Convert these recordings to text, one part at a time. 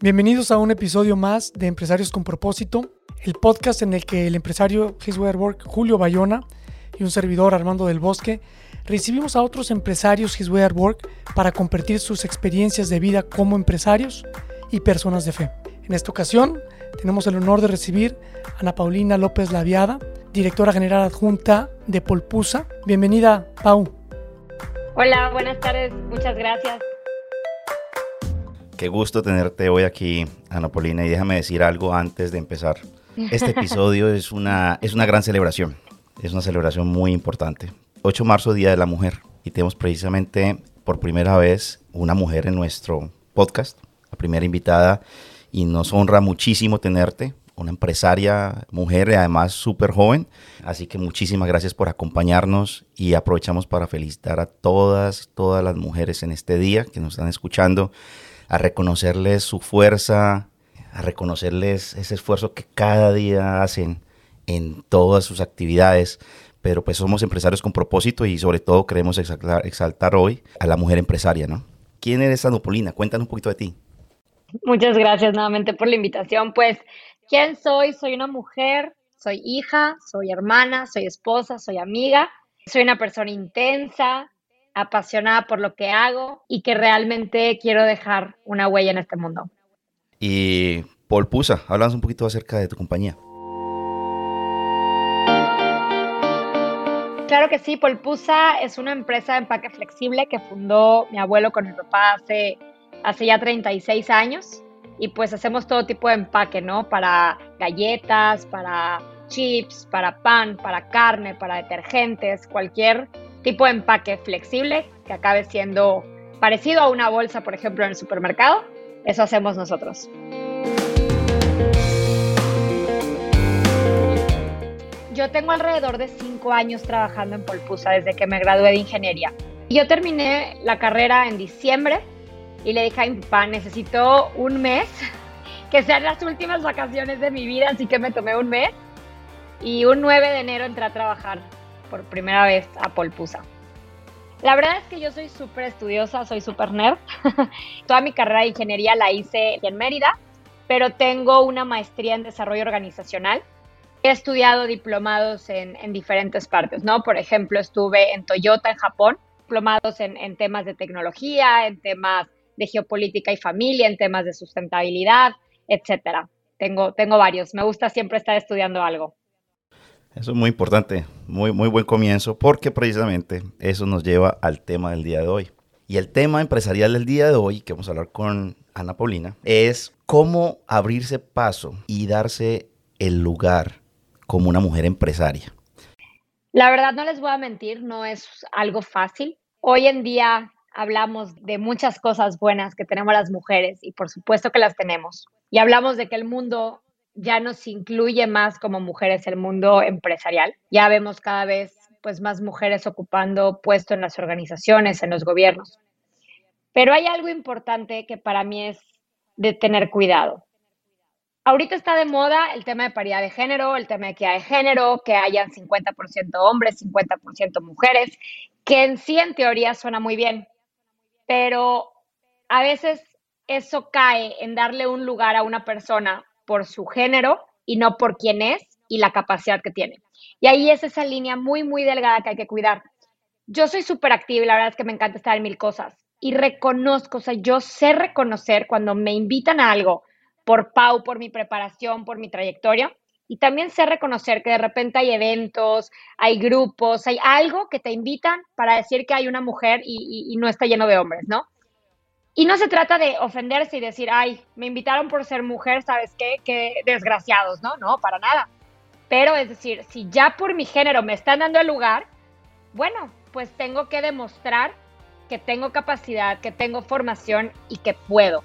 Bienvenidos a un episodio más de Empresarios con Propósito, el podcast en el que el empresario His Work Julio Bayona y un servidor Armando del Bosque recibimos a otros empresarios His Work para compartir sus experiencias de vida como empresarios y personas de fe. En esta ocasión tenemos el honor de recibir a Ana Paulina López Laviada, directora general adjunta de Polpusa. Bienvenida, Pau. Hola, buenas tardes, muchas gracias. Qué gusto tenerte hoy aquí, Ana Paulina, y déjame decir algo antes de empezar. Este episodio es una, es una gran celebración, es una celebración muy importante. 8 de marzo, Día de la Mujer, y tenemos precisamente por primera vez una mujer en nuestro podcast, la primera invitada, y nos honra muchísimo tenerte, una empresaria mujer y además súper joven. Así que muchísimas gracias por acompañarnos y aprovechamos para felicitar a todas, todas las mujeres en este día que nos están escuchando a reconocerles su fuerza, a reconocerles ese esfuerzo que cada día hacen en todas sus actividades. Pero pues somos empresarios con propósito y sobre todo queremos exaltar, hoy a la mujer empresaria, ¿no? ¿Quién eres, Anopolina? Cuéntanos un poquito de ti. Muchas gracias nuevamente por la invitación. Pues, ¿quién soy? Soy una mujer, soy hija, soy hermana, soy esposa, soy amiga, soy una persona intensa, apasionada por lo que hago y que realmente quiero dejar una huella en este mundo. Y Paul Pusa, háblanos un poquito acerca de tu compañía. Claro que sí, Polpusa es una empresa de empaque flexible que fundó mi abuelo con mi papá hace, hace ya 36 años y pues hacemos todo tipo de empaque, ¿no? Para galletas, para chips, para pan, para carne, para detergentes, cualquier tipo de empaque flexible que acabe siendo parecido a una bolsa, por ejemplo, en el supermercado. Eso hacemos nosotros. Yo tengo alrededor de cinco años trabajando en Polpusa desde que me gradué de ingeniería. Yo terminé la carrera en diciembre y le dije a mi papá, necesito un mes, que sean las últimas vacaciones de mi vida, así que me tomé un mes. Y un 9 de enero entré a trabajar por primera vez a Polpusa. La verdad es que yo soy súper estudiosa, soy súper nerd. Toda mi carrera de ingeniería la hice en Mérida, pero tengo una maestría en desarrollo organizacional. He estudiado diplomados en, diferentes partes, ¿no? Por ejemplo, estuve en Toyota en Japón, diplomados en, en temas de tecnología, en temas de geopolítica y familia, en temas de sustentabilidad, etcétera. Tengo, tengo varios. Me gusta siempre estar estudiando algo. Eso es muy importante, muy, muy buen comienzo, porque precisamente eso nos lleva al tema del día de hoy. Y el tema empresarial del día de hoy, que vamos a hablar con Ana Paulina, es cómo abrirse paso y darse el lugar como una mujer empresaria. La verdad no les voy a mentir, no es algo fácil. Hoy en día hablamos de muchas cosas buenas que tenemos las mujeres y por supuesto que las tenemos. Y hablamos de que el mundo ya nos incluye más como mujeres el mundo empresarial. Ya vemos cada vez pues más mujeres ocupando puestos en las organizaciones, en los gobiernos. Pero hay algo importante que para mí es de tener cuidado. Ahorita está de moda el tema de paridad de género, el tema de equidad de género, que hayan 50% hombres, 50% mujeres, que en sí en teoría suena muy bien, pero a veces eso cae en darle un lugar a una persona por su género y no por quién es y la capacidad que tiene. Y ahí es esa línea muy, muy delgada que hay que cuidar. Yo soy súper activa la verdad es que me encanta estar en mil cosas. Y reconozco, o sea, yo sé reconocer cuando me invitan a algo por Pau, por mi preparación, por mi trayectoria. Y también sé reconocer que de repente hay eventos, hay grupos, hay algo que te invitan para decir que hay una mujer y, y no está lleno de hombres, ¿no? Y no se trata de ofenderse y decir, ay, me invitaron por ser mujer, ¿sabes qué? Qué desgraciados, ¿no? No, para nada. Pero es decir, si ya por mi género me están dando el lugar, bueno, pues tengo que demostrar que tengo capacidad, que tengo formación y que puedo.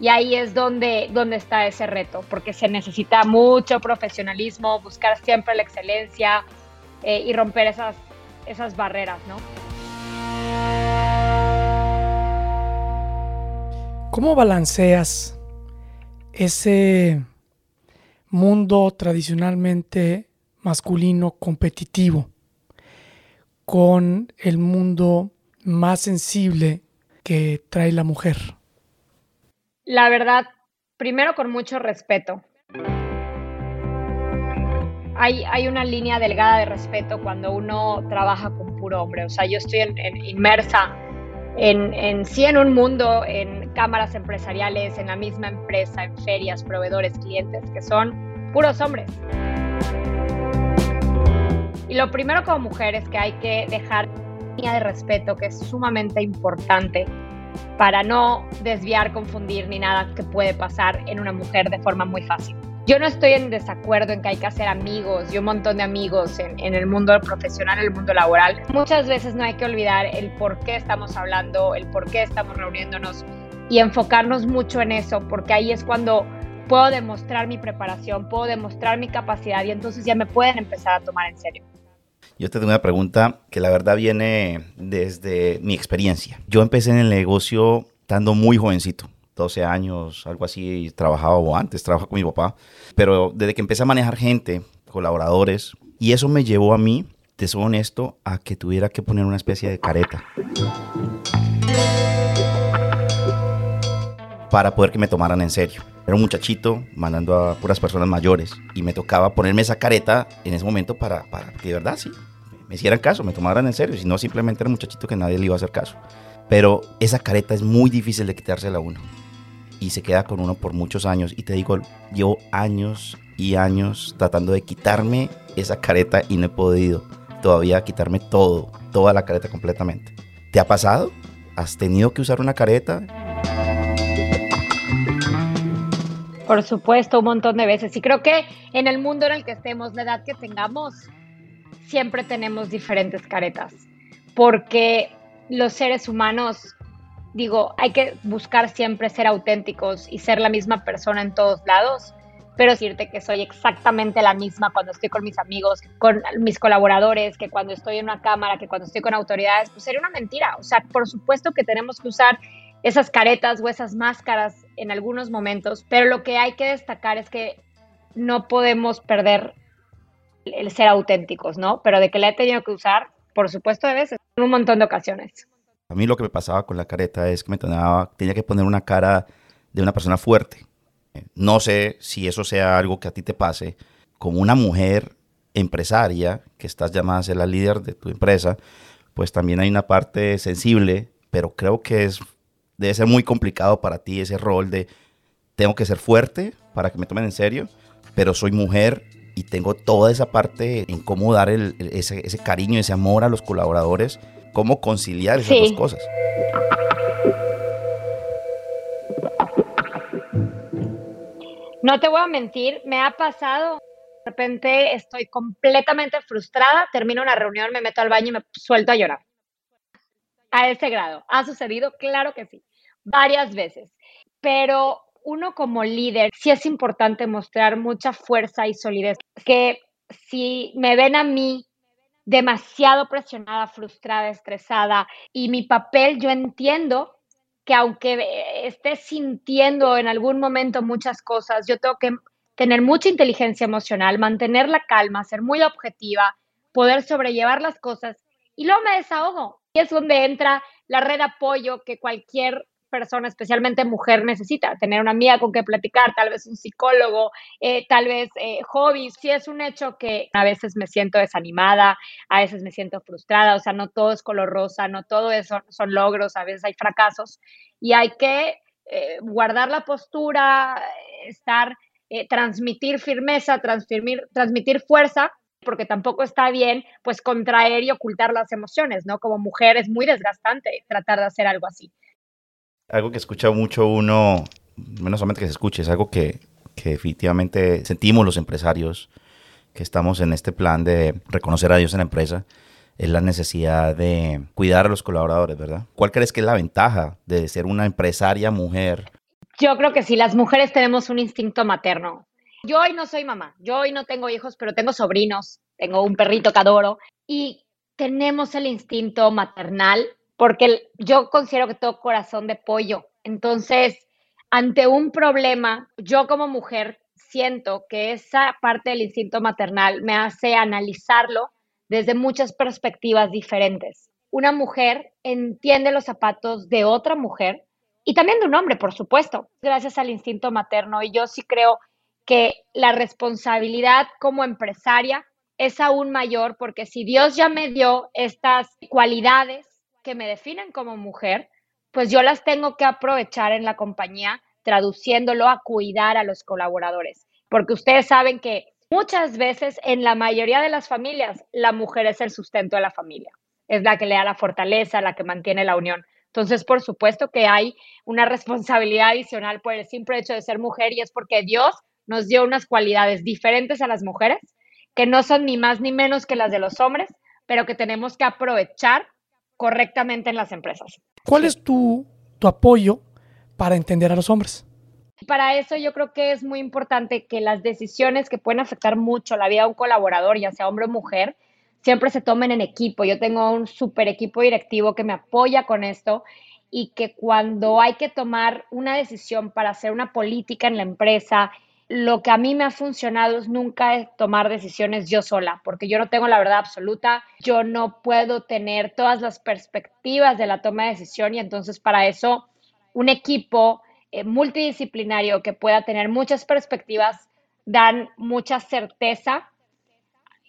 Y ahí es donde, donde está ese reto, porque se necesita mucho profesionalismo, buscar siempre la excelencia eh, y romper esas, esas barreras, ¿no? ¿Cómo balanceas ese mundo tradicionalmente masculino competitivo con el mundo más sensible que trae la mujer? La verdad, primero con mucho respeto. Hay, una línea delgada de respeto cuando uno trabaja con puro hombre. O sea, yo estoy inmersa en, en, sí en un mundo, en cámaras empresariales, en la misma empresa, en ferias, proveedores, clientes, que son puros hombres. Y lo primero como mujer es que hay que dejar línea de respeto, que es sumamente importante para no desviar, confundir ni nada que puede pasar en una mujer de forma muy fácil. Yo no estoy en desacuerdo en que hay que hacer amigos y un montón de amigos en, en, el mundo profesional, en el mundo laboral. Muchas veces no hay que olvidar el por qué estamos hablando, el por qué estamos reuniéndonos y enfocarnos mucho en eso, porque ahí es cuando puedo demostrar mi preparación, puedo demostrar mi capacidad y entonces ya me pueden empezar a tomar en serio. Yo te tengo una pregunta que la verdad viene desde mi experiencia. Yo empecé en el negocio estando muy jovencito. 12 años, algo así, trabajaba o antes, trabajaba con mi papá. Pero desde que empecé a manejar gente, colaboradores, y eso me llevó a mí, te soy honesto, a que tuviera que poner una especie de careta. Para poder que me tomaran en serio. Era un muchachito mandando a puras personas mayores y me tocaba ponerme esa careta en ese momento para, para que de verdad sí, me hicieran caso, me tomaran en serio, si no simplemente era un muchachito que nadie le iba a hacer caso. Pero esa careta es muy difícil de quitársela a uno y se queda con uno por muchos años. Y te digo, llevo años y años tratando de quitarme esa careta y no he podido todavía quitarme todo, toda la careta completamente. ¿Te ha pasado? ¿Has tenido que usar una careta? Por supuesto, un montón de veces. Y creo que en el mundo en el que estemos, la edad que tengamos, siempre tenemos diferentes caretas. Porque los seres humanos digo, hay que buscar siempre ser auténticos y ser la misma persona en todos lados, pero decirte que soy exactamente la misma cuando estoy con mis amigos, con mis colaboradores, que cuando estoy en una cámara, que cuando estoy con autoridades, pues sería una mentira. O sea, por supuesto que tenemos que usar esas caretas o esas máscaras en algunos momentos, pero lo que hay que destacar es que no podemos perder el ser auténticos, ¿no? Pero de que la he tenido que usar, por supuesto, de veces, en un montón de ocasiones. A mí lo que me pasaba con la careta es que me tenía, tenía que poner una cara de una persona fuerte. No sé si eso sea algo que a ti te pase. Como una mujer empresaria, que estás llamada a ser la líder de tu empresa, pues también hay una parte sensible, pero creo que es, debe ser muy complicado para ti ese rol de tengo que ser fuerte para que me tomen en serio, pero soy mujer y tengo toda esa parte en cómo dar ese cariño, ese amor a los colaboradores cómo conciliar esas dos cosas. No te voy a mentir, me ha pasado. De repente estoy completamente frustrada, termino una reunión, me meto al baño y me suelto a llorar. A ese grado. ¿Ha sucedido? Claro que sí. Varias veces. Pero uno como líder, sí es importante mostrar mucha fuerza y solidez. Que si me ven a mí demasiado presionada, frustrada, estresada. Y mi papel, yo entiendo que aunque esté sintiendo en algún momento muchas cosas, yo tengo que tener mucha inteligencia emocional, mantener la calma, ser muy objetiva, poder sobrellevar las cosas y luego me desahogo. Y es donde entra la red apoyo que cualquier persona, especialmente mujer, necesita. Tener una amiga con que platicar, tal vez un psicólogo, eh, tal vez eh, hobbies. Sí es un hecho que a veces me siento desanimada, a veces me siento frustrada, o sea, no todo es color rosa, no todo eso son logros, a veces hay fracasos y hay que eh, guardar la postura, estar, transmitir firmeza, transmitir, transmitir fuerza porque tampoco está bien pues contraer y ocultar las emociones, ¿no? Como mujer es muy desgastante tratar de hacer algo así algo que escucha mucho uno, menos solamente que se escuche, es algo que, que definitivamente sentimos los empresarios, que estamos en este plan de reconocer a Dios en la empresa, es la necesidad de cuidar a los colaboradores, ¿verdad? ¿Cuál crees que es la ventaja de ser una empresaria mujer? Yo creo que sí, las mujeres tenemos un instinto materno. Yo hoy no soy mamá, yo hoy no tengo hijos, pero tengo sobrinos, tengo un perrito que adoro y tenemos el instinto maternal porque yo considero que todo corazón de pollo. Entonces, ante un problema, yo como mujer siento que esa parte del instinto maternal me hace analizarlo desde muchas perspectivas diferentes. Una mujer entiende los zapatos de otra mujer y también de un hombre, por supuesto, gracias al instinto materno. Y yo sí creo que la responsabilidad como empresaria es aún mayor porque si Dios ya me dio estas cualidades que me definen como mujer, pues yo las tengo que aprovechar en la compañía traduciéndolo a cuidar a los colaboradores. Porque ustedes saben que Muchas veces, en la mayoría de las familias, la mujer es el sustento de la familia, es la que le da la fortaleza, la que mantiene la unión. Entonces, por supuesto que hay una responsabilidad adicional por el simple hecho de ser mujer y es porque Dios nos dio unas cualidades diferentes a las mujeres, que no son ni más ni menos que las de los hombres, pero que tenemos que aprovechar correctamente en las empresas. ¿Cuál es tu, tu apoyo para entender a los hombres? Para eso yo creo que es muy importante que las decisiones que pueden afectar mucho la vida de un colaborador, ya sea hombre o mujer, siempre se tomen en equipo. Yo tengo un super equipo directivo que me apoya con esto y que cuando hay que tomar una decisión para hacer una política en la empresa, lo que a mí me ha funcionado es nunca tomar decisiones yo sola, porque yo no tengo la verdad absoluta, yo no puedo tener todas las perspectivas de la toma de decisión y entonces para eso un equipo eh, multidisciplinario que pueda tener muchas perspectivas dan mucha certeza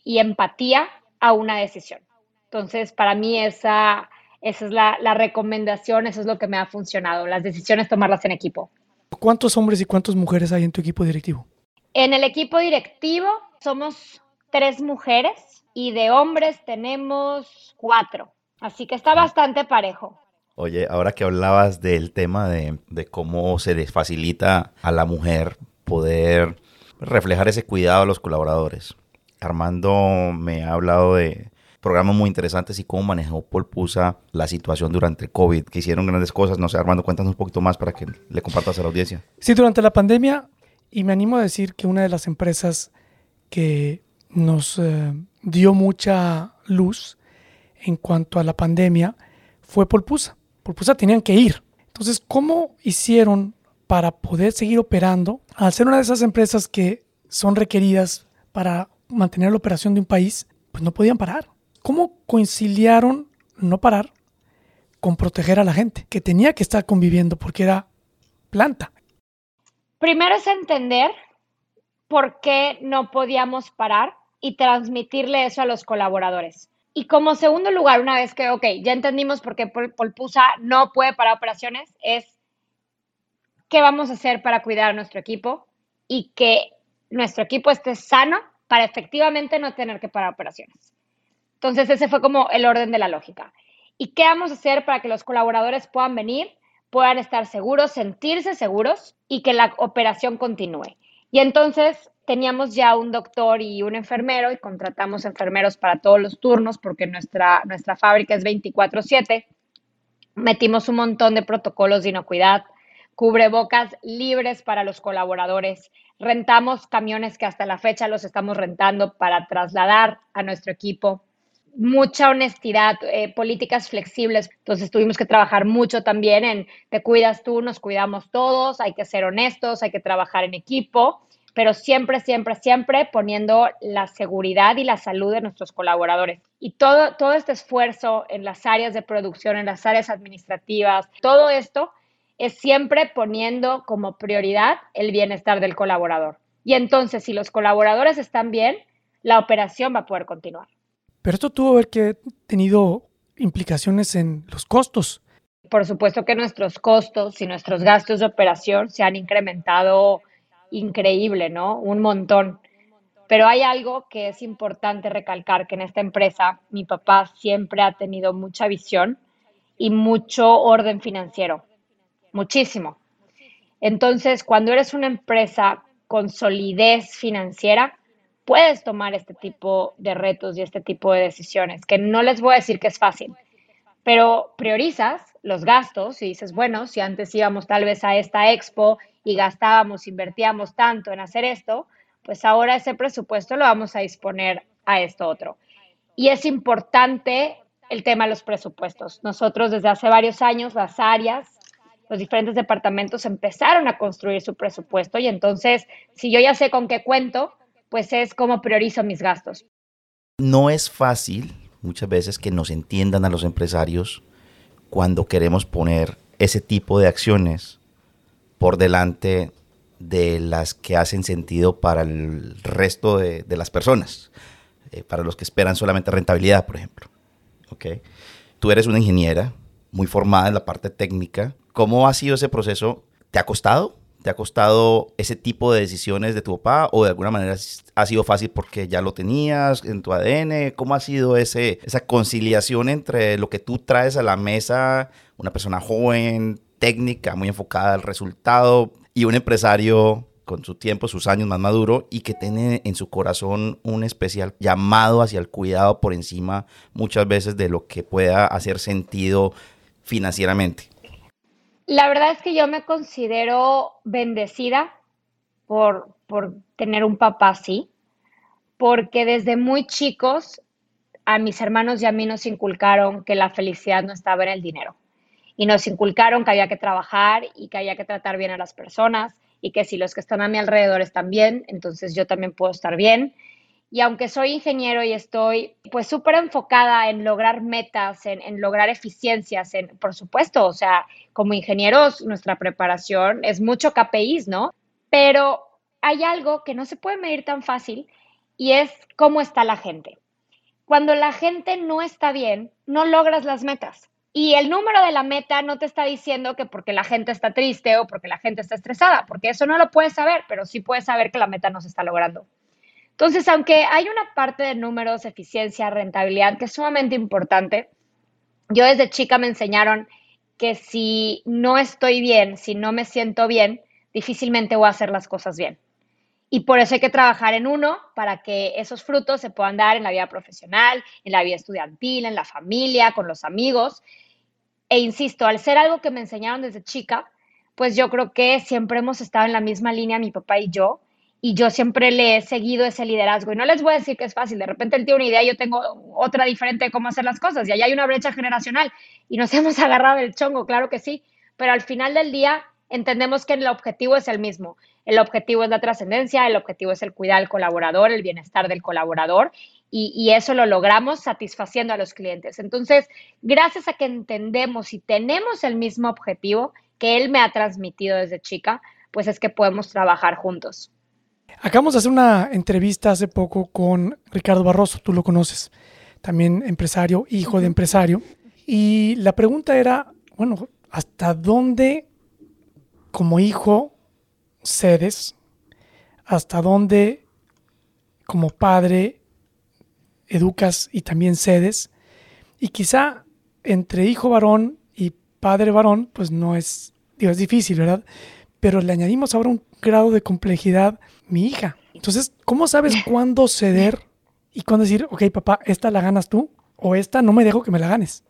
y empatía a una decisión. Entonces, para mí esa, esa es la, la recomendación, eso es lo que me ha funcionado, las decisiones tomarlas en equipo. ¿Cuántos hombres y cuántas mujeres hay en tu equipo directivo? En el equipo directivo somos tres mujeres y de hombres tenemos cuatro, así que está bastante parejo. Oye, ahora que hablabas del tema de, cómo se les facilita a la mujer poder reflejar ese cuidado a los colaboradores. Armando me ha hablado de programas muy interesantes y cómo manejó Paul Pusa la situación durante el COVID, que hicieron grandes cosas. No sé, Armando, cuéntanos un poquito más para que le compartas a la audiencia. Sí, durante la pandemia, y me animo a decir que una de las empresas que nos eh, dio mucha luz en cuanto a la pandemia fue Polpusa por tenían que ir. Entonces, ¿cómo hicieron para poder seguir operando al ser una de esas empresas que son requeridas para mantener la operación de un país? Pues no podían parar. ¿Cómo conciliaron no parar con proteger a la gente que tenía que estar conviviendo porque era planta? Primero es entender por qué no podíamos parar y transmitirle eso a los colaboradores. Y como segundo lugar, una vez que, ok, ya entendimos por qué Polpusa no puede parar operaciones, es qué vamos a hacer para cuidar a nuestro equipo y que nuestro equipo esté sano para efectivamente no tener que parar operaciones. Entonces, ese fue como el orden de la lógica. ¿Y qué vamos a hacer para que los colaboradores puedan venir, puedan estar seguros, sentirse seguros y que la operación continúe? Y entonces teníamos ya un doctor y un enfermero y contratamos enfermeros para todos los turnos porque nuestra, nuestra fábrica es 24/7. Metimos un montón de protocolos de inocuidad, cubrebocas libres para los colaboradores. Rentamos camiones que hasta la fecha los estamos rentando para trasladar a nuestro equipo. Mucha honestidad, eh, políticas flexibles. Entonces tuvimos que trabajar mucho también en te cuidas tú, nos cuidamos todos, hay que ser honestos, hay que trabajar en equipo pero siempre, siempre, siempre poniendo la seguridad y la salud de nuestros colaboradores. Y todo, todo este esfuerzo en las áreas de producción, en las áreas administrativas, todo esto es siempre poniendo como prioridad el bienestar del colaborador. Y entonces, si los colaboradores están bien, la operación va a poder continuar. Pero esto tuvo que tenido implicaciones en los costos. Por supuesto que nuestros costos y nuestros gastos de operación se han incrementado increíble, ¿no? Un montón. Pero hay algo que es importante recalcar, que en esta empresa mi papá siempre ha tenido mucha visión y mucho orden financiero, muchísimo. Entonces, cuando eres una empresa con solidez financiera, puedes tomar este tipo de retos y este tipo de decisiones, que no les voy a decir que es fácil, pero priorizas los gastos y dices, bueno, si antes íbamos tal vez a esta expo y gastábamos, invertíamos tanto en hacer esto, pues ahora ese presupuesto lo vamos a disponer a esto otro. Y es importante el tema de los presupuestos. Nosotros desde hace varios años, las áreas, los diferentes departamentos empezaron a construir su presupuesto y entonces, si yo ya sé con qué cuento, pues es cómo priorizo mis gastos. No es fácil muchas veces que nos entiendan a los empresarios cuando queremos poner ese tipo de acciones por delante de las que hacen sentido para el resto de, las personas, eh, para los que esperan solamente rentabilidad, por ejemplo. ¿Okay? Tú eres una ingeniera muy formada en la parte técnica. ¿Cómo ha sido ese proceso? ¿Te ha costado? ¿Te ha costado ese tipo de decisiones de tu papá o de alguna manera ha sido fácil porque ya lo tenías en tu ADN? ¿Cómo ha sido ese, esa conciliación entre lo que tú traes a la mesa, una persona joven, técnica, muy enfocada al resultado, y un empresario con su tiempo, sus años más maduro y que tiene en su corazón un especial llamado hacia el cuidado por encima muchas veces de lo que pueda hacer sentido financieramente. La verdad es que yo me considero bendecida por, por tener un papá así, porque desde muy chicos a mis hermanos y a mí nos inculcaron que la felicidad no estaba en el dinero. Y nos inculcaron que había que trabajar y que había que tratar bien a las personas y que si los que están a mi alrededor están bien, entonces yo también puedo estar bien. Y aunque soy ingeniero y estoy pues súper enfocada en lograr metas, en, lograr eficiencias, en, por supuesto, o sea, como ingenieros nuestra preparación es mucho KPIs, ¿no? Pero hay algo que no se puede medir tan fácil y es cómo está la gente. Cuando la gente no está bien, no logras las metas. Y el número de la meta no te está diciendo que porque la gente está triste o porque la gente está estresada, porque eso no lo puedes saber, pero sí puedes saber que la meta no se está logrando. Entonces, aunque hay una parte de números, eficiencia, rentabilidad que es sumamente importante, yo desde chica me enseñaron que si no estoy bien, si no me siento bien, difícilmente voy a hacer las cosas bien. Y por eso hay que trabajar en uno para que esos frutos se puedan dar en la vida profesional, en la vida estudiantil, en la familia, con los amigos. E insisto, al ser algo que me enseñaron desde chica, pues yo creo que siempre hemos estado en la misma línea, mi papá y yo, y yo siempre le he seguido ese liderazgo. Y no les voy a decir que es fácil, de repente él tiene una idea yo tengo otra diferente de cómo hacer las cosas, y allá hay una brecha generacional, y nos hemos agarrado el chongo, claro que sí, pero al final del día entendemos que el objetivo es el mismo. El objetivo es la trascendencia, el objetivo es el cuidar al colaborador, el bienestar del colaborador y, eso lo logramos satisfaciendo a los clientes. Entonces, gracias a que entendemos y tenemos el mismo objetivo que él me ha transmitido desde chica, pues es que podemos trabajar juntos. Acabamos de hacer una entrevista hace poco con Ricardo Barroso, tú lo conoces, también empresario, hijo de empresario, y la pregunta era, bueno, ¿hasta dónde como hijo cedes? ¿Hasta dónde como padre educas y también cedes? Y quizá entre hijo varón y padre varón, pues no es, digo, es difícil, ¿verdad? Pero le añadimos ahora un grado de complejidad, mi hija. Entonces, ¿cómo sabes cuándo ceder y cuándo decir, ok, papá, esta la ganas tú o esta no me dejo que me la ganes?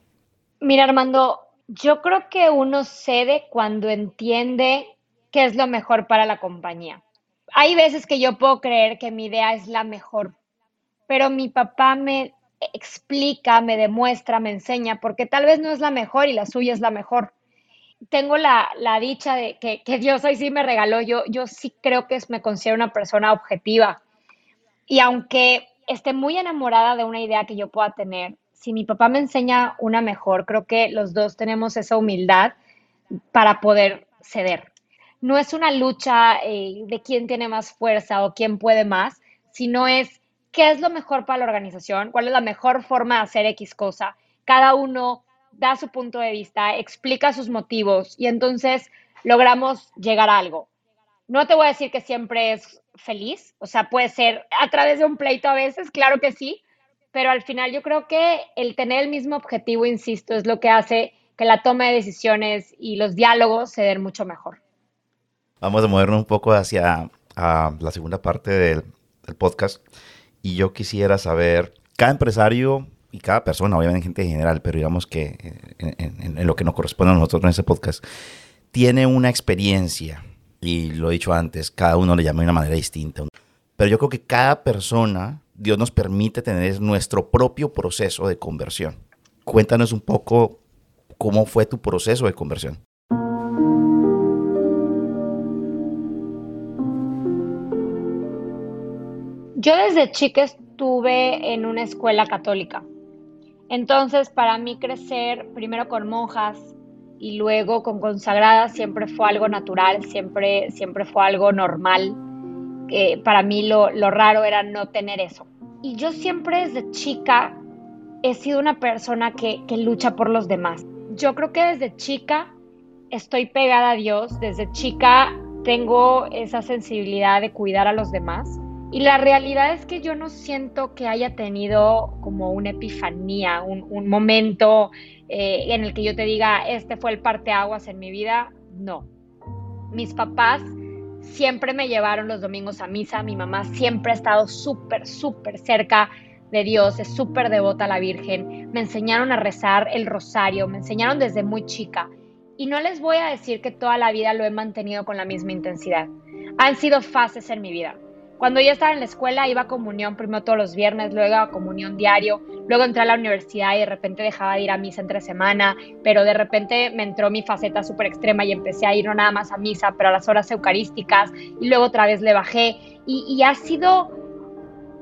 Mira, Armando, yo creo que uno cede cuando entiende qué es lo mejor para la compañía. Hay veces que yo puedo creer que mi idea es la mejor, pero mi papá me explica, me demuestra, me enseña, porque tal vez no es la mejor y la suya es la mejor. Tengo la, dicha de que, que, Dios hoy sí me regaló, yo, yo sí creo que me considero una persona objetiva. Y aunque esté muy enamorada de una idea que yo pueda tener, si mi papá me enseña una mejor, creo que los dos tenemos esa humildad para poder ceder. No es una lucha eh, de quién tiene más fuerza o quién puede más, sino es qué es lo mejor para la organización, cuál es la mejor forma de hacer X cosa. Cada uno da su punto de vista, explica sus motivos y entonces logramos llegar a algo. No te voy a decir que siempre es feliz, o sea, puede ser a través de un pleito a veces, claro que sí, pero al final yo creo que el tener el mismo objetivo, insisto, es lo que hace que la toma de decisiones y los diálogos se den mucho mejor. Vamos a movernos un poco hacia la segunda parte del, podcast. Y yo quisiera saber, cada empresario y cada persona, obviamente gente en general, pero digamos que en, en lo que nos corresponde a nosotros en este podcast, tiene una experiencia, y lo he dicho antes, cada uno le llama de una manera distinta. Pero yo creo que cada persona, Dios nos permite tener nuestro propio proceso de conversión. Cuéntanos un poco cómo fue tu proceso de conversión. Yo desde chica estuve en una escuela católica. Entonces, para mí crecer primero con monjas y luego con consagradas siempre fue algo natural, siempre, siempre fue algo normal. que para mí lo, lo raro era no tener eso. Y yo siempre desde chica he sido una persona que, que lucha por los demás. Yo creo que desde chica estoy pegada a Dios, desde chica tengo esa sensibilidad de cuidar a los demás. Y la realidad es que yo no siento que haya tenido como una epifanía, un, momento eh, en el que yo te diga, este fue el parteaguas en mi vida, no. Mis papás siempre me llevaron los domingos a misa, mi mamá siempre ha estado súper, súper cerca de Dios, es súper devota a la Virgen, me enseñaron a rezar el rosario, me enseñaron desde muy chica. Y no les voy a decir que toda la vida lo he mantenido con la misma intensidad. Han sido fases en mi vida. Cuando yo estaba en la escuela iba a comunión primero todos los viernes, luego a comunión diario, luego entré a la universidad y de repente dejaba de ir a misa entre semana, pero de repente me entró mi faceta súper extrema y empecé a ir no nada más a misa, pero a las horas eucarísticas y luego otra vez le bajé. Y, y ha sido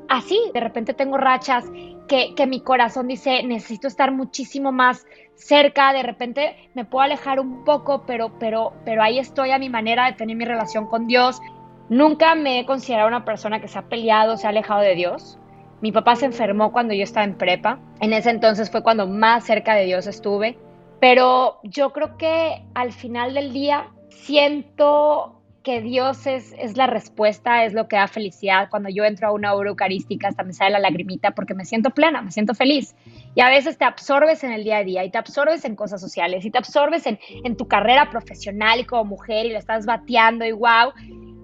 así, de repente tengo rachas que, que mi corazón dice, necesito estar muchísimo más cerca, de repente me puedo alejar un poco, pero, pero, pero ahí estoy a mi manera de tener mi relación con Dios Nunca me he considerado una persona que se ha peleado, se ha alejado de Dios. Mi papá se enfermó cuando yo estaba en prepa. En ese entonces fue cuando más cerca de Dios estuve. Pero yo creo que al final del día siento que Dios es, es la respuesta, es lo que da felicidad. Cuando yo entro a una hora eucarística hasta me sale la lagrimita porque me siento plena, me siento feliz. Y a veces te absorbes en el día a día y te absorbes en cosas sociales y te absorbes en, en tu carrera profesional y como mujer y lo estás bateando y wow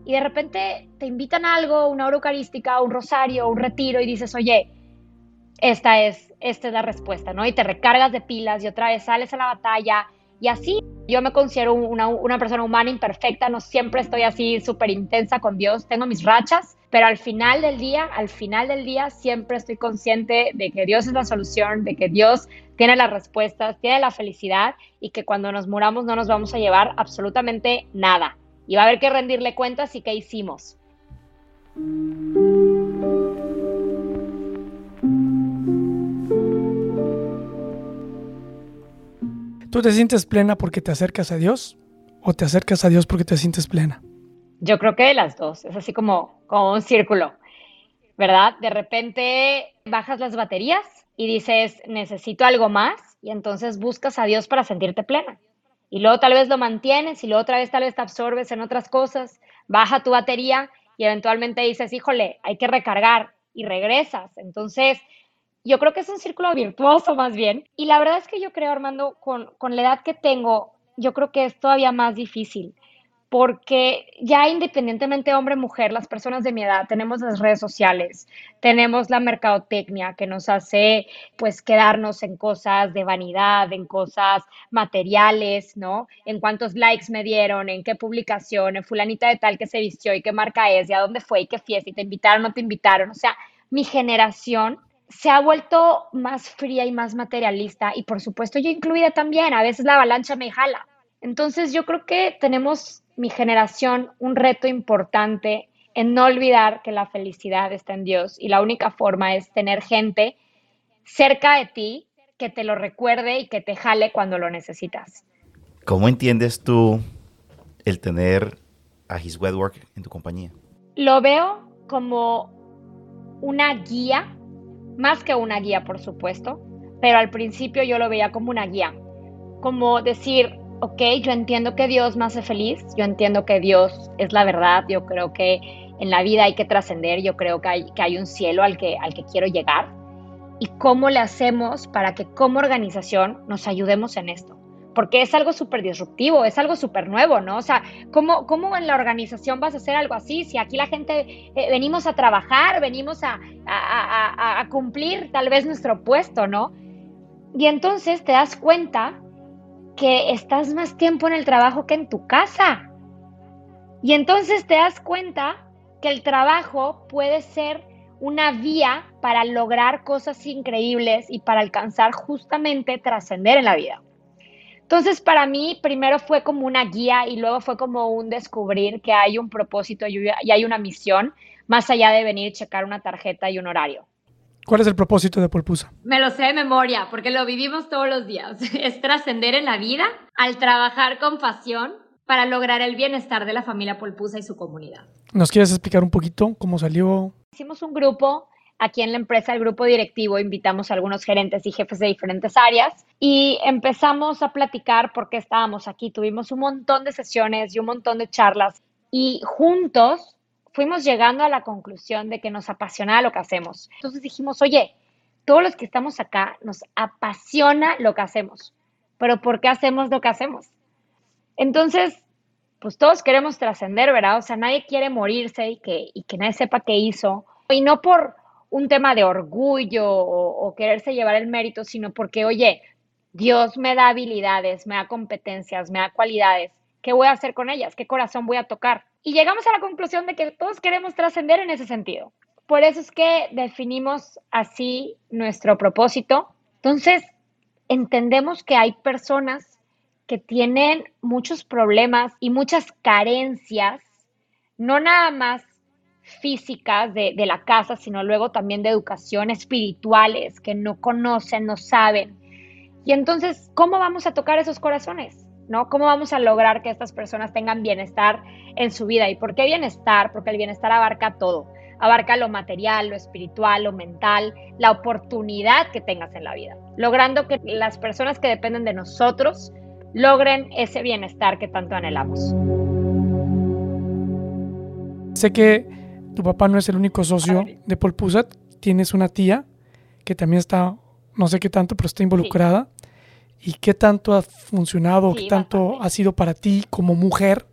y de repente te invitan a algo, una hora eucarística, un rosario, un retiro y dices, oye, esta es, esta es la respuesta, ¿no? Y te recargas de pilas y otra vez sales a la batalla y así. Yo me considero una, una persona humana imperfecta, no siempre estoy así súper intensa con Dios, tengo mis rachas, pero al final del día, al final del día siempre estoy consciente de que Dios es la solución, de que Dios tiene las respuestas, tiene la felicidad y que cuando nos muramos no nos vamos a llevar absolutamente nada y va a haber que rendirle cuentas y qué hicimos. ¿Tú te sientes plena porque te acercas a Dios o te acercas a Dios porque te sientes plena? Yo creo que las dos, es así como, como un círculo, ¿verdad? De repente bajas las baterías y dices, necesito algo más y entonces buscas a Dios para sentirte plena y luego tal vez lo mantienes y luego otra vez tal vez te absorbes en otras cosas, baja tu batería y eventualmente dices, híjole, hay que recargar y regresas. Entonces, yo creo que es un círculo virtuoso más bien. Y la verdad es que yo creo, Armando, con, con la edad que tengo, yo creo que es todavía más difícil porque ya independientemente hombre o mujer, las personas de mi edad tenemos las redes sociales, tenemos la mercadotecnia que nos hace pues quedarnos en cosas de vanidad, en cosas materiales, ¿no? En cuántos likes me dieron, en qué publicación, en fulanita de tal que se vistió y qué marca es, y a dónde fue y qué fiesta, y te invitaron o no te invitaron. O sea, mi generación se ha vuelto más fría y más materialista y por supuesto yo incluida también, a veces la avalancha me jala. Entonces yo creo que tenemos mi generación un reto importante en no olvidar que la felicidad está en Dios y la única forma es tener gente cerca de ti que te lo recuerde y que te jale cuando lo necesitas. ¿Cómo entiendes tú el tener a His Work en tu compañía? Lo veo como una guía, más que una guía, por supuesto, pero al principio yo lo veía como una guía, como decir, ok, yo entiendo que Dios me hace feliz, yo entiendo que Dios es la verdad, yo creo que en la vida hay que trascender, yo creo que hay, que hay un cielo al que, al que quiero llegar. ¿Y cómo le hacemos para que como organización nos ayudemos en esto? porque es algo súper disruptivo, es algo súper nuevo, ¿no? O sea, ¿cómo, ¿cómo, en la organización vas a hacer algo así? Si aquí la gente eh, venimos a trabajar, venimos a, a, a, cumplir tal vez nuestro puesto, ¿no? Y entonces te das cuenta que estás más tiempo en el trabajo que en tu casa. Y entonces te das cuenta que el trabajo puede ser una vía para lograr cosas increíbles y para alcanzar justamente trascender en la vida. Entonces, para mí, primero fue como una guía y luego fue como un descubrir que hay un propósito y hay una misión, más allá de venir checar una tarjeta y un horario. ¿Cuál es el propósito de Polpusa? Me lo sé de memoria, porque lo vivimos todos los días. Es trascender en la vida al trabajar con pasión para lograr el bienestar de la familia Polpusa y su comunidad. ¿Nos quieres explicar un poquito cómo salió? Hicimos un grupo aquí en la empresa, el grupo directivo, invitamos a algunos gerentes y jefes de diferentes áreas y empezamos a platicar por qué estábamos aquí. Tuvimos un montón de sesiones y un montón de charlas y juntos fuimos llegando a la conclusión de que nos apasiona lo que hacemos. Entonces dijimos, oye, todos los que estamos acá nos apasiona lo que hacemos, pero ¿por qué hacemos lo que hacemos? Entonces, pues todos queremos trascender, ¿verdad? O sea, nadie quiere morirse y que, y que nadie sepa qué hizo. Y no por un tema de orgullo o, quererse llevar el mérito, sino porque, oye, Dios me da habilidades, me da competencias, me da cualidades. ¿Qué voy a hacer con ellas? ¿Qué corazón voy a tocar? Y llegamos a la conclusión de que todos queremos trascender en ese sentido. Por eso es que definimos así nuestro propósito. Entonces, entendemos que hay personas que tienen muchos problemas y muchas carencias, no nada más físicas de, la casa, sino luego también de educación espirituales que no conocen, no saben. Y entonces, ¿cómo vamos a tocar esos corazones? ¿No? ¿Cómo vamos a lograr que estas personas tengan bienestar en su vida? ¿Y por qué bienestar? Porque el bienestar abarca todo. Abarca lo material, lo espiritual, lo mental, la oportunidad que tengas en la vida. Logrando que las personas que dependen de nosotros logren ese bienestar que tanto anhelamos. Sé que tu papá no es el único socio de Polpusat, tienes una tía que también está, no sé qué tanto, pero está involucrada. ¿Y qué tanto ha funcionado, qué tanto ha sido para ti como mujer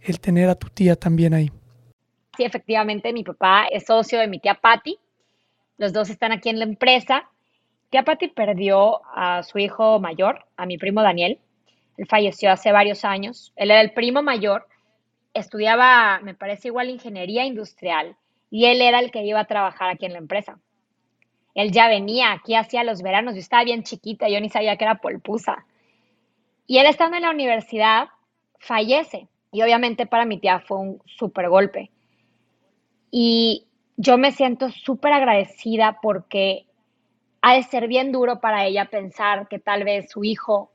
el tener a tu tía también ahí? Sí, efectivamente, mi papá es socio de mi tía Patty. Los dos están aquí en la empresa. Tía Patty perdió a su hijo mayor, a mi primo Daniel. Él falleció hace varios años. Él era el primo mayor estudiaba, me parece igual, ingeniería industrial y él era el que iba a trabajar aquí en la empresa. Él ya venía aquí hacía los veranos, yo estaba bien chiquita, yo ni sabía que era polpusa. Y él estando en la universidad, fallece. Y obviamente para mi tía fue un súper golpe. Y yo me siento súper agradecida porque ha de ser bien duro para ella pensar que tal vez su hijo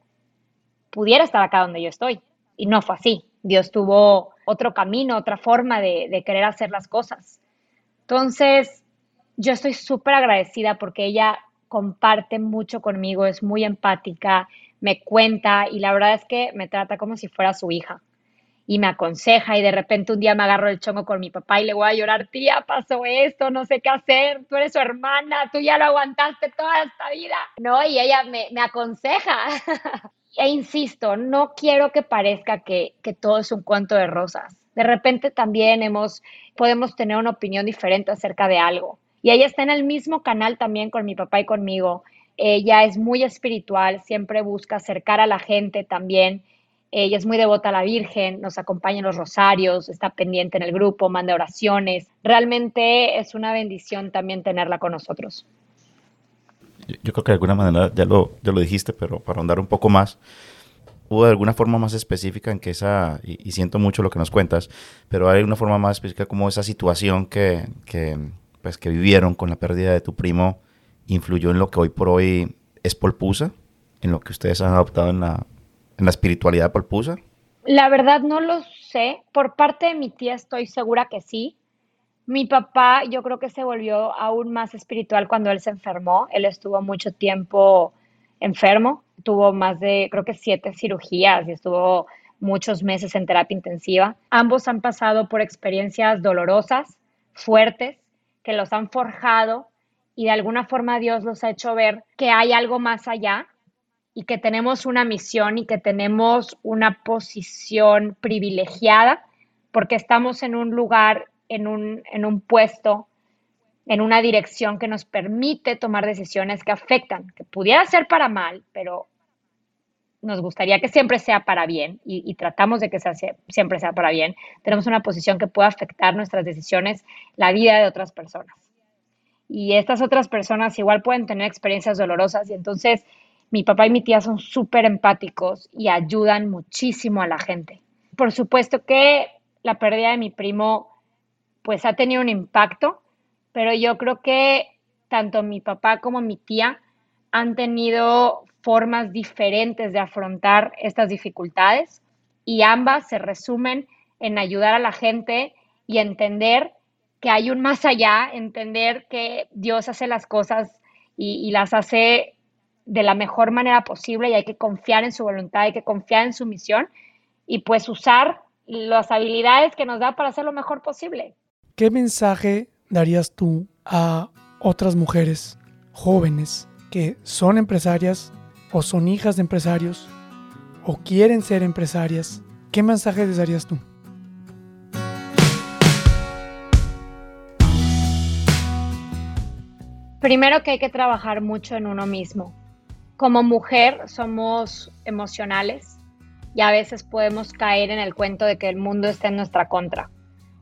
pudiera estar acá donde yo estoy. Y no fue así. Dios tuvo otro camino, otra forma de, querer hacer las cosas. Entonces, yo estoy súper agradecida porque ella comparte mucho conmigo, es muy empática, me cuenta y la verdad es que me trata como si fuera su hija y me aconseja y de repente un día me agarro el chongo con mi papá y le voy a llorar, tía, pasó esto, no sé qué hacer, tú eres su hermana, tú ya lo aguantaste toda esta vida, ¿no? Y ella me, me aconseja. e insisto, no quiero que parezca que, todo es un cuento de rosas. De repente también hemos, podemos tener una opinión diferente acerca de algo. Y ella está en el mismo canal también con mi papá y conmigo. Ella es muy espiritual, siempre busca acercar a la gente también. Ella es muy devota a la Virgen, nos acompaña en los rosarios, está pendiente en el grupo, manda oraciones. Realmente es una bendición también tenerla con nosotros yo, creo que de alguna manera ya lo, ya lo dijiste, pero para ahondar un poco más, hubo de alguna forma más específica en que esa, y, siento mucho lo que nos cuentas, pero hay una forma más específica como esa situación que, que, pues, que vivieron con la pérdida de tu primo influyó en lo que hoy por hoy es Polpusa, en lo que ustedes han adoptado en la, en la espiritualidad Polpusa. La verdad no lo sé. Por parte de mi tía estoy segura que sí. Mi papá yo creo que se volvió aún más espiritual cuando él se enfermó. Él estuvo mucho tiempo enfermo, tuvo más de creo que siete cirugías y estuvo muchos meses en terapia intensiva. Ambos han pasado por experiencias dolorosas, fuertes, que los han forjado y de alguna forma Dios los ha hecho ver que hay algo más allá y que tenemos una misión y que tenemos una posición privilegiada porque estamos en un lugar, en un, en un puesto, en una dirección que nos permite tomar decisiones que afectan, que pudiera ser para mal, pero nos gustaría que siempre sea para bien y, tratamos de que siempre sea para bien, tenemos una posición que pueda afectar nuestras decisiones, la vida de otras personas. Y estas otras personas igual pueden tener experiencias dolorosas y entonces mi papá y mi tía son súper empáticos y ayudan muchísimo a la gente. Por supuesto que la pérdida de mi primo pues ha tenido un impacto, pero yo creo que tanto mi papá como mi tía han tenido formas diferentes de afrontar estas dificultades y ambas se resumen en ayudar a la gente y entender que hay un más allá, entender que Dios hace las cosas y, las hace de la mejor manera posible y hay que confiar en su voluntad, hay que confiar en su misión y pues usar las habilidades que nos da para hacer lo mejor posible. ¿Qué mensaje darías tú a otras mujeres jóvenes que son empresarias o son hijas de empresarios o quieren ser empresarias, ¿qué mensaje les darías tú? Primero que hay que trabajar mucho en uno mismo. Como mujer somos emocionales y a veces podemos caer en el cuento de que el mundo está en nuestra contra,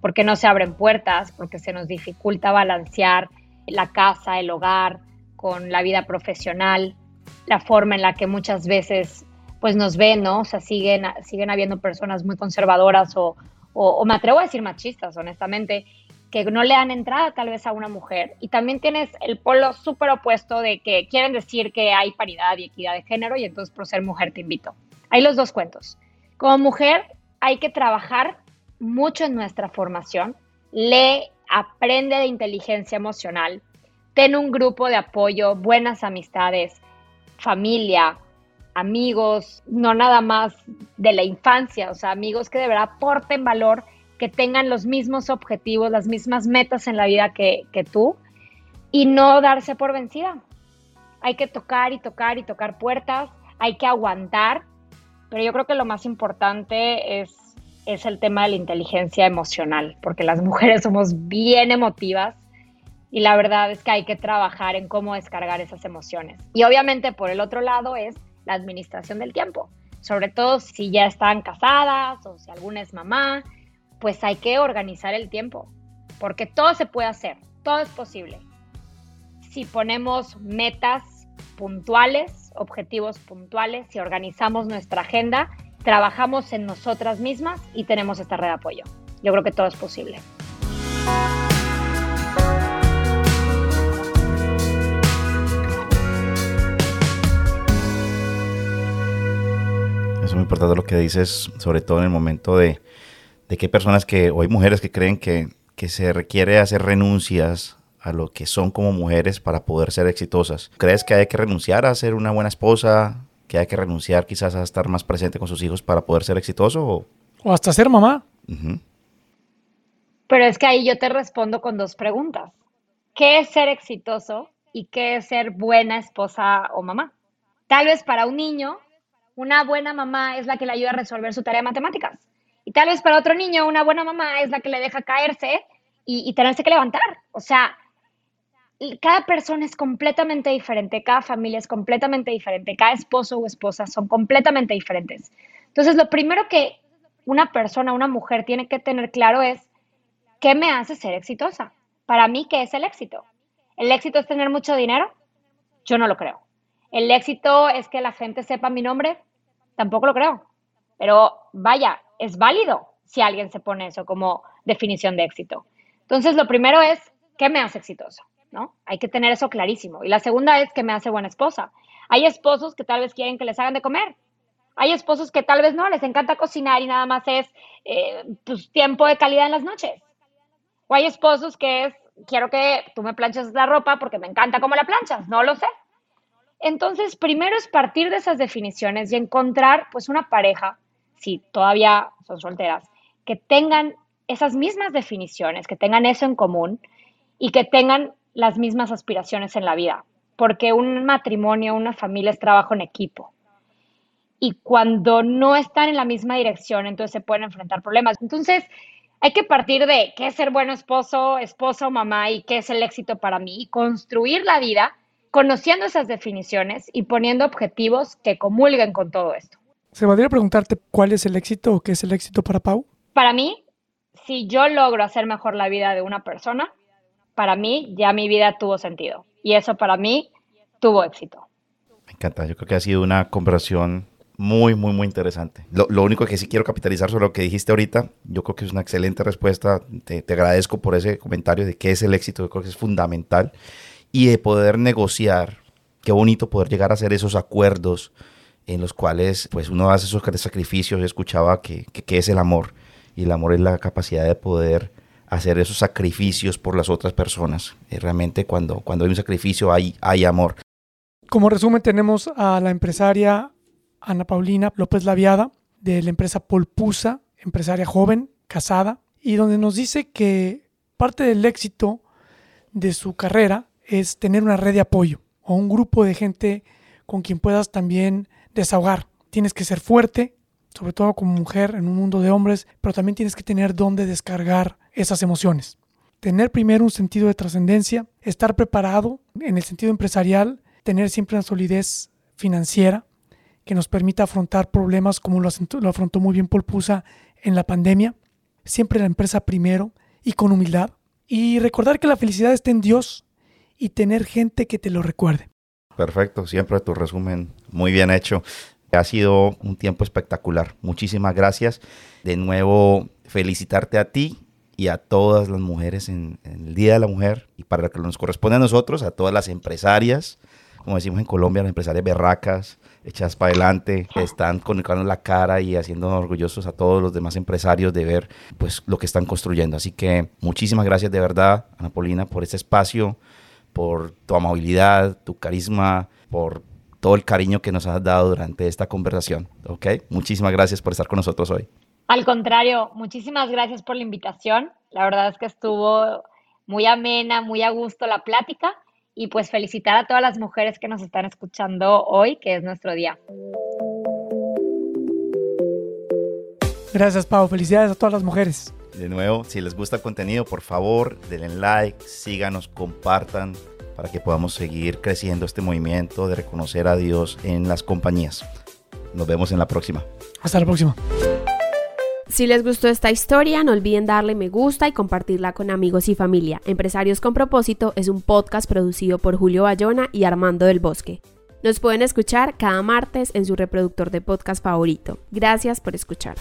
porque no se abren puertas, porque se nos dificulta balancear la casa, el hogar con la vida profesional, la forma en la que muchas veces pues nos ven, ¿no? O sea, siguen, siguen habiendo personas muy conservadoras o, o, me atrevo a decir machistas, honestamente, que no le dan entrada tal vez a una mujer. Y también tienes el polo súper opuesto de que quieren decir que hay paridad y equidad de género y entonces por ser mujer te invito. Hay los dos cuentos. Como mujer hay que trabajar mucho en nuestra formación. Lee, aprende de inteligencia emocional. Ten un grupo de apoyo, buenas amistades, familia, amigos, no nada más de la infancia, o sea, amigos que de verdad aporten valor, que tengan los mismos objetivos, las mismas metas en la vida que, tú y no darse por vencida. Hay que tocar y tocar y tocar puertas, hay que aguantar, pero yo creo que lo más importante es, es el tema de la inteligencia emocional, porque las mujeres somos bien emotivas y la verdad es que hay que trabajar en cómo descargar esas emociones. Y obviamente por el otro lado es la administración del tiempo, sobre todo si ya están casadas o si alguna es mamá, pues hay que organizar el tiempo, porque todo se puede hacer, todo es posible. Si ponemos metas puntuales, objetivos puntuales, si organizamos nuestra agenda, trabajamos en nosotras mismas y tenemos esta red de apoyo. Yo creo que todo es posible. Muy importante lo que dices, sobre todo en el momento de, que hay personas que, o hay mujeres que creen que, se requiere hacer renuncias a lo que son como mujeres para poder ser exitosas. ¿Crees que hay que renunciar a ser una buena esposa? ¿Que hay que renunciar quizás a estar más presente con sus hijos para poder ser exitoso? O, hasta ser mamá. Pero es que ahí yo te respondo con dos preguntas. ¿Qué es ser exitoso y qué es ser buena esposa o mamá? Tal vez para un niño una buena mamá es la que le ayuda a resolver su tarea de matemáticas. Y tal vez para otro niño, una buena mamá es la que le deja caerse y, tenerse que levantar. O sea, cada persona es completamente diferente, cada familia es completamente diferente, cada esposo o esposa son completamente diferentes. Entonces, lo primero que una persona, una mujer tiene que tener claro es, ¿qué me hace ser exitosa? Para mí, ¿qué es el éxito? ¿El éxito es tener mucho dinero? Yo no lo creo. ¿El éxito es que la gente sepa mi nombre? Tampoco lo creo. Pero vaya, es válido si alguien se pone eso como definición de éxito. Entonces, lo primero es, ¿qué me hace exitoso? ¿No? Hay que tener eso clarísimo. Y la segunda es, ¿qué me hace buena esposa? Hay esposos que tal vez quieren que les hagan de comer. Hay esposos que tal vez no, les encanta cocinar y nada más es eh, pues, tiempo de calidad en las noches. O hay esposos que es, quiero que tú me planches la ropa porque me encanta cómo la planchas. No lo sé. Entonces, primero es partir de esas definiciones y encontrar pues una pareja, si todavía son solteras, que tengan esas mismas definiciones, que tengan eso en común y que tengan las mismas aspiraciones en la vida, porque un matrimonio, una familia es trabajo en equipo. y cuando no están en la misma dirección, entonces se pueden enfrentar problemas. Entonces, hay que partir de qué es ser bueno esposo, esposa o mamá y qué es el éxito para mí y construir la vida conociendo esas definiciones y poniendo objetivos que comulguen con todo esto. ¿Se podría preguntarte cuál es el éxito o qué es el éxito para Pau? Para mí, si yo logro hacer mejor la vida de una persona, para mí ya mi vida tuvo sentido. Y eso para mí tuvo éxito. Me encanta, yo creo que ha sido una conversación muy, muy, muy interesante. Lo, único que sí quiero capitalizar sobre lo que dijiste ahorita, yo creo que es una excelente respuesta. Te, te, agradezco por ese comentario de qué es el éxito, yo creo que es fundamental. Y de poder negociar, qué bonito poder llegar a hacer esos acuerdos en los cuales pues uno hace esos sacrificios. Yo escuchaba que, que, es el amor. Y el amor es la capacidad de poder hacer esos sacrificios por las otras personas. Y realmente cuando, cuando hay un sacrificio hay, hay amor. Como resumen tenemos a la empresaria Ana Paulina López Laviada de la empresa Polpusa, empresaria joven, casada, y donde nos dice que parte del éxito de su carrera es tener una red de apoyo o un grupo de gente con quien puedas también desahogar. Tienes que ser fuerte, sobre todo como mujer en un mundo de hombres, pero también tienes que tener dónde descargar esas emociones. Tener primero un sentido de trascendencia, estar preparado en el sentido empresarial, tener siempre una solidez financiera, que nos permita afrontar problemas como lo, afrontó muy bien Paul Pusa en la pandemia. Siempre la empresa primero y con humildad. Y recordar que la felicidad está en Dios y tener gente que te lo recuerde. Perfecto, siempre tu resumen muy bien hecho. Ha sido un tiempo espectacular. Muchísimas gracias. De nuevo, felicitarte a ti y a todas las mujeres en, el Día de la Mujer y para lo que nos corresponde a nosotros, a todas las empresarias, como decimos en Colombia, las empresarias berracas, echas para adelante, están conectando la cara y haciendo orgullosos a todos los demás empresarios de ver pues lo que están construyendo. Así que muchísimas gracias de verdad, Ana Polina, por este espacio, por tu amabilidad, tu carisma, por todo el cariño que nos has dado durante esta conversación. ¿Ok? Muchísimas gracias por estar con nosotros hoy. Al contrario, muchísimas gracias por la invitación. La verdad es que estuvo muy amena, muy a gusto la plática y pues felicitar a todas las mujeres que nos están escuchando hoy, que es nuestro día. Gracias, Pau. Felicidades a todas las mujeres. De nuevo, si les gusta el contenido, por favor, denle like, síganos, compartan para que podamos seguir creciendo este movimiento de reconocer a Dios en las compañías. Nos vemos en la próxima. Hasta la próxima. Si les gustó esta historia, no olviden darle me gusta y compartirla con amigos y familia. Empresarios con propósito es un podcast producido por Julio Bayona y Armando del Bosque. Nos pueden escuchar cada martes en su reproductor de podcast favorito. Gracias por escuchar.